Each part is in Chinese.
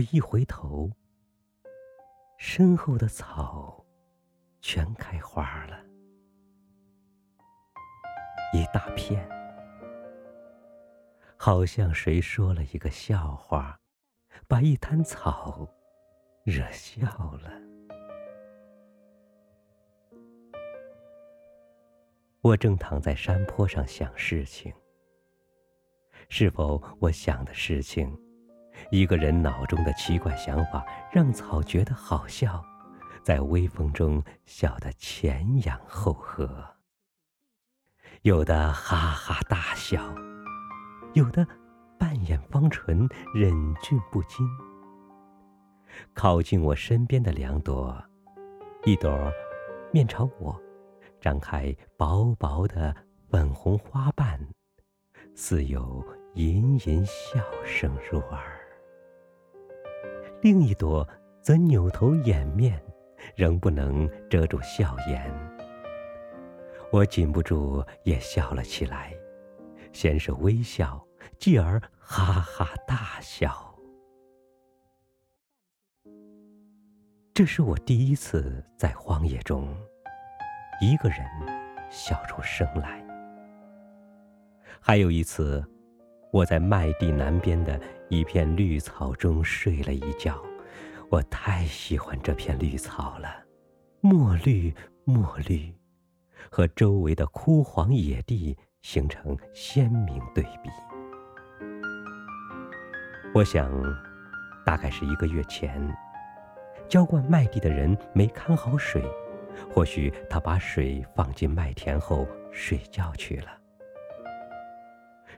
我一回头，身后的草全开花了，一大片，好像谁说了一个笑话，把一滩草惹笑了。我正躺在山坡上想事情，是否我想的事情？一个人脑中的奇怪想法，让草觉得好笑，在微风中笑得前仰后合。有的哈哈大笑，有的半掩方唇，忍俊不禁。靠近我身边的两朵，一朵面朝我，张开薄薄的粉红花瓣，似有隐隐笑声入耳。另一朵则扭头掩面，仍不能遮住笑颜。我禁不住也笑了起来，先是微笑，继而哈哈大笑。这是我第一次在荒野中一个人笑出声来。还有一次。我在麦地南边的一片绿草中睡了一觉，我太喜欢这片绿草了，墨绿墨绿，和周围的枯黄野地形成鲜明对比。我想，大概是一个月前，浇灌麦地的人没看好水，或许他把水放进麦田后睡觉去了。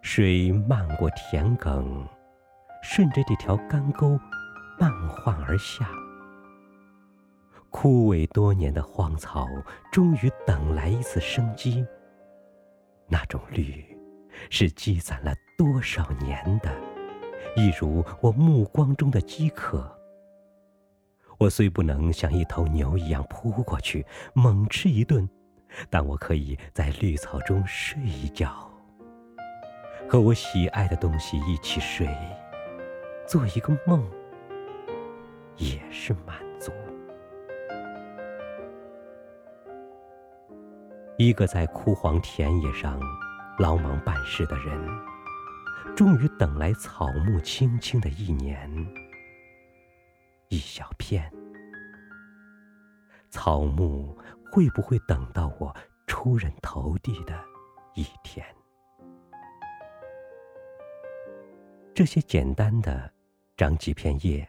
水漫过田埂，顺着这条干沟漫晃而下。枯萎多年的荒草终于等来一次生机。那种绿，是积攒了多少年的，一如我目光中的饥渴。我虽不能像一头牛一样扑过去猛吃一顿，但我可以在绿草中睡一觉。和我喜爱的东西一起睡，做一个梦，也是满足。一个在枯黄田野上劳忙办事的人，终于等来草木青青的一年，一小片。草木会不会等到我出人头地的一天？这些简单的，长几片叶，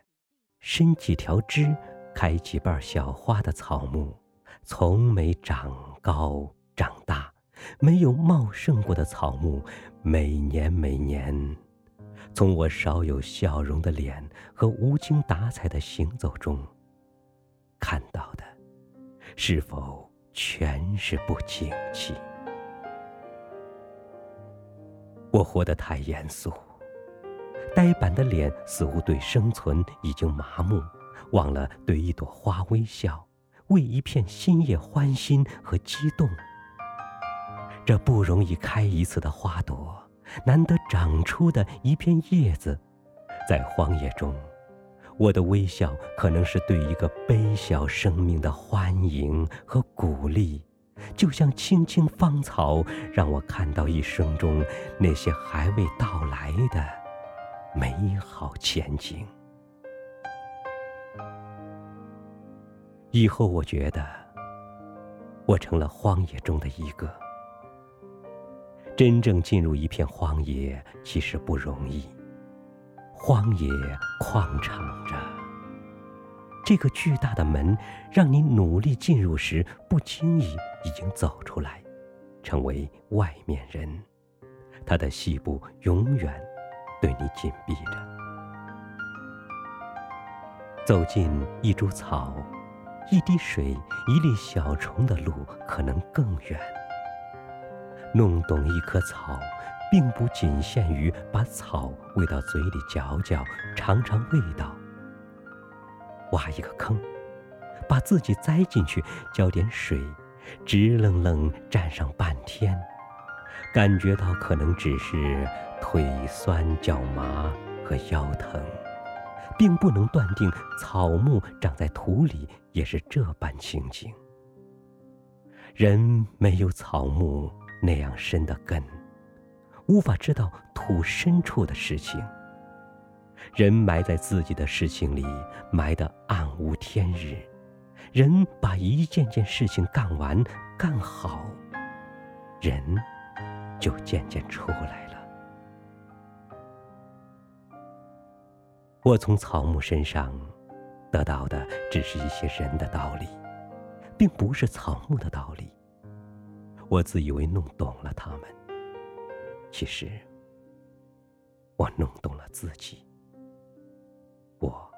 伸几条枝，开几瓣小花的草木，从没长高长大，没有茂盛过的草木，每年每年，从我少有笑容的脸和无精打采的行走中，看到的，是否全是不景气？我活得太严肃。呆板的脸似乎对生存已经麻木，忘了对一朵花微笑，为一片新叶欢欣和激动。这不容易开一次的花朵，难得长出的一片叶子，在荒野中，我的微笑可能是对一个微小生命的欢迎和鼓励，就像青青芳草，让我看到一生中那些还未到来的。美好前景。以后我觉得，我成了荒野中的一个。真正进入一片荒野，其实不容易。荒野旷敞着，这个巨大的门，让你努力进入时，不经意已经走出来，成为外面人。他的细部永远。对你紧闭着，走进一株草、一滴水、一粒小虫的路可能更远。弄懂一棵草，并不仅限于把草喂到嘴里嚼嚼、尝尝味道。挖一个坑，把自己栽进去，浇点水，直愣愣站上半天，感觉到可能只是。腿酸、脚麻和腰疼，并不能断定草木长在土里也是这般情景。人没有草木那样深的根，无法知道土深处的事情。人埋在自己的事情里，埋得暗无天日。人把一件件事情干完、干好，人就渐渐出来了。我从草木身上得到的，只是一些人的道理，并不是草木的道理。我自以为弄懂了他们，其实我弄懂了自己。我。